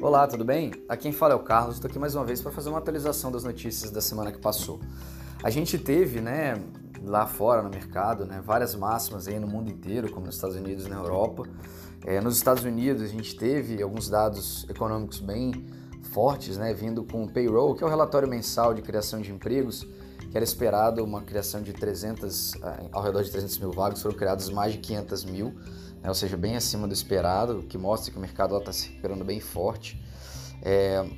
Olá, tudo bem? Aqui quem fala é o Carlos, estou aqui mais uma vez para fazer uma atualização das notícias da semana que passou. A gente teve, né, lá fora no mercado, né, várias máximas aí no mundo inteiro, como nos Estados Unidos e na Europa. É, nos Estados Unidos a gente teve alguns dados econômicos bem fortes, né, vindo com o payroll, que é o relatório mensal de criação de empregos, que era esperado uma criação de 300, eh, ao redor de 300 mil vagas, foram criadas mais de 500 mil, né, ou seja, bem acima do esperado, o que mostra que o mercado está se recuperando bem forte. É,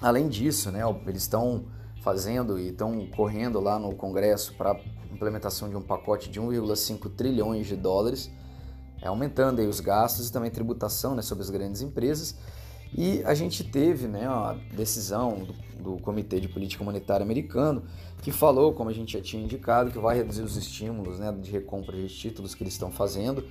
além disso, né, eles estão fazendo e estão correndo lá no Congresso para implementação de um pacote de 1,5 trilhões de dólares, é, aumentando aí os gastos e também tributação né, sobre as grandes empresas. E a gente teve né, a decisão do, do, Comitê de Política Monetária americano que falou, como a gente já tinha indicado, que vai reduzir os estímulos né, de recompra de títulos que eles estão fazendo,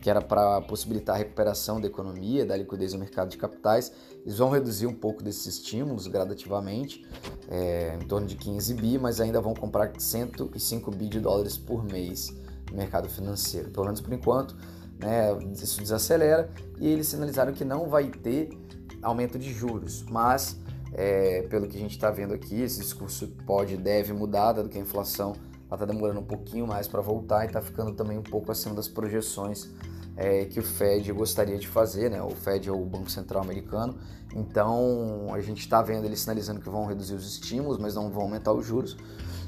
que era para possibilitar a recuperação da economia, da liquidez no mercado de capitais. Eles vão reduzir um pouco desses estímulos gradativamente, é, em torno de 15 bi, mas ainda vão comprar 105 bi de dólares por mês no mercado financeiro. Pelo menos por enquanto, né, isso desacelera e eles sinalizaram que não vai ter aumento de juros, mas é, pelo que a gente está vendo aqui, esse discurso pode deve mudar, dado que a inflação está demorando um pouquinho mais para voltar e está ficando também um pouco acima das projeções é, que o Fed gostaria de fazer, né? O Fed é o Banco Central Americano, então a gente está vendo eles sinalizando que vão reduzir os estímulos, mas não vão aumentar os juros.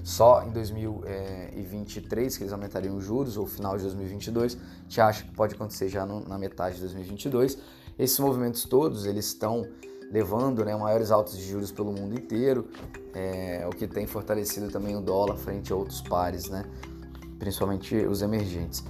Só em 2023 que eles aumentariam os juros, ou final de 2022. A gente acha que pode acontecer já no, na metade de 2022. Esses movimentos todos eles estão levando né, maiores altos de juros pelo mundo inteiro, é, o que tem fortalecido também o dólar frente a outros pares, né, principalmente os emergentes.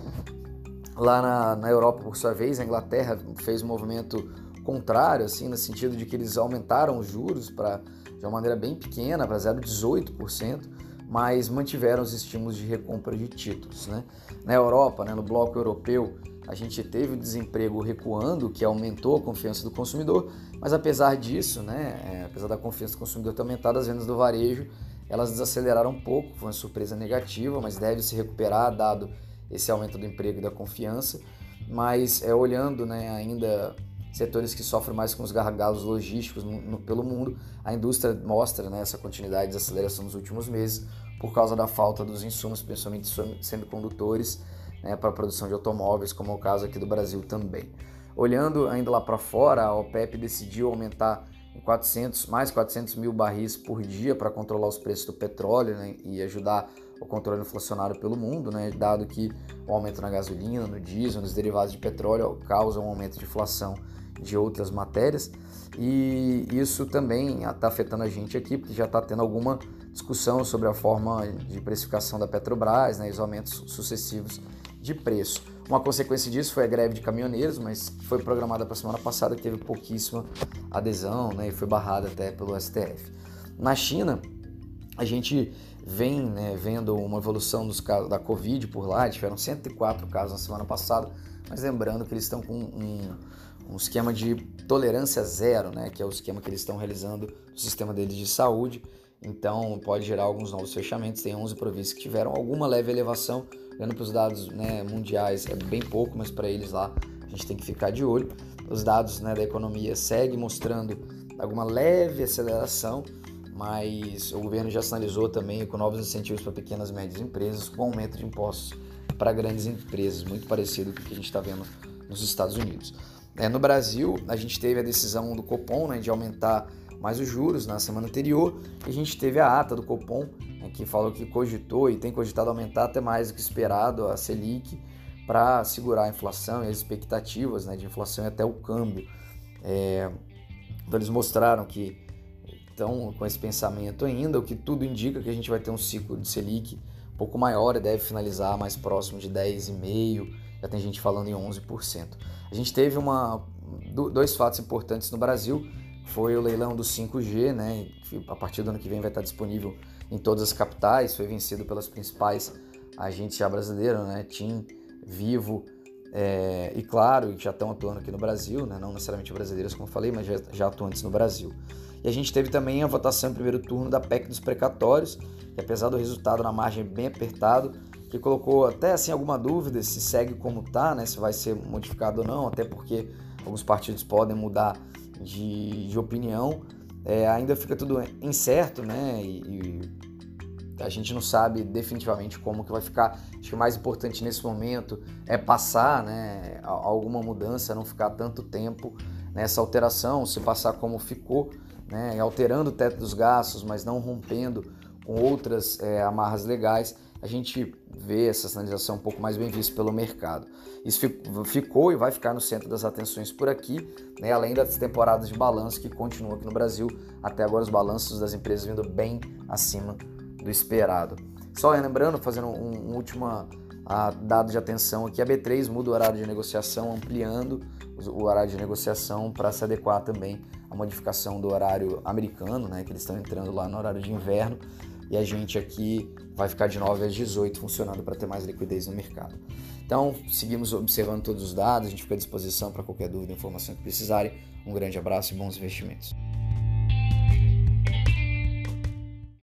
Lá na, na Europa, por sua vez, a Inglaterra fez um movimento contrário, assim, no sentido de que eles aumentaram os juros para de uma maneira bem pequena, para 0,18%, mas mantiveram os estímulos de recompra de títulos. Né? Na Europa, né, no bloco europeu, a gente teve o desemprego recuando, que aumentou a confiança do consumidor, mas apesar disso, né, é, apesar da confiança do consumidor ter aumentado, as vendas do varejo elas desaceleraram um pouco, foi uma surpresa negativa, mas deve se recuperar dado esse aumento do emprego e da confiança. Mas é, olhando né, ainda setores que sofrem mais com os gargalos logísticos no, no, pelo mundo, a indústria mostra né, essa continuidade de aceleração nos últimos meses por causa da falta dos insumos, principalmente semicondutores, né, para a produção de automóveis, como é o caso aqui do Brasil também. Olhando ainda lá para fora, a OPEP decidiu aumentar em 400, mais 400 mil barris por dia para controlar os preços do petróleo né, e ajudar o controle inflacionário pelo mundo, né, dado que o aumento na gasolina, no diesel, nos derivados de petróleo causa um aumento de inflação de outras matérias e isso também está afetando a gente aqui, porque já está tendo alguma discussão sobre a forma de precificação da Petrobras, né, os aumentos sucessivos de preço. Uma consequência disso foi a greve de caminhoneiros, mas foi programada para a semana passada, teve pouquíssima adesão né, e foi barrada até pelo STF. Na China, a gente vem né, vendo uma evolução dos casos da Covid por lá, tiveram 104 casos na semana passada, mas lembrando que eles estão com um, um esquema de tolerância zero, né, que é o esquema que eles estão realizando no sistema deles de saúde, então pode gerar alguns novos fechamentos, tem 11 províncias que tiveram alguma leve elevação, Olhando para os dados né, mundiais é bem pouco, mas para eles lá a gente tem que ficar de olho. Os dados né, da economia seguem mostrando alguma leve aceleração, mas o governo já sinalizou também com novos incentivos para pequenas e médias empresas, com aumento de impostos para grandes empresas, muito parecido com o que a gente está vendo nos Estados Unidos. É, no Brasil, a gente teve a decisão do Copom né, de aumentar mais os juros na semana anterior, a gente teve a ata do Copom né, que falou que cogitou e tem cogitado aumentar até mais do que esperado a Selic para segurar a inflação e as expectativas né, de inflação e até o câmbio. É, então eles mostraram que estão com esse pensamento ainda, o que tudo indica que a gente vai ter um ciclo de Selic um pouco maior e deve finalizar mais próximo de 10,5%, já tem gente falando em 11%. A gente teve uma, dois fatos importantes no Brasil, foi o leilão do 5G, né, que a partir do ano que vem vai estar disponível em todas as capitais, foi vencido pelas principais agentes já brasileiros, né? TIM, Vivo é, e Claro, que já estão atuando aqui no Brasil, né? não necessariamente brasileiros, como eu falei, mas já, já atuantes no Brasil. E a gente teve também a votação em primeiro turno da PEC dos precatórios, que apesar do resultado na margem bem apertado, que colocou até assim alguma dúvida se segue como está, né? se vai ser modificado ou não, até porque alguns partidos podem mudar de, de opinião. É, ainda fica tudo incerto, né? E, e, a gente não sabe definitivamente como que vai ficar. Acho que o mais importante nesse momento é passar, né? Alguma mudança, não ficar tanto tempo nessa alteração, se passar como ficou, né? Alterando o teto dos gastos, mas não rompendo com outras é, amarras legais a gente vê essa sinalização um pouco mais bem vista pelo mercado. Isso ficou e vai ficar no centro das atenções por aqui, né, além das temporadas de balanço que continuam aqui no Brasil. Até agora os balanços das empresas vindo bem acima do esperado. Só lembrando, fazendo um, um último dado de atenção aqui, a B3 muda o horário de negociação, ampliando o horário de negociação para se adequar também à modificação do horário americano, né, que eles estão entrando lá no horário de inverno e a gente aqui vai ficar de 9 às 18 funcionando para ter mais liquidez no mercado. Então, seguimos observando todos os dados, a gente fica à disposição para qualquer dúvida, informação que precisarem. Um grande abraço e bons investimentos.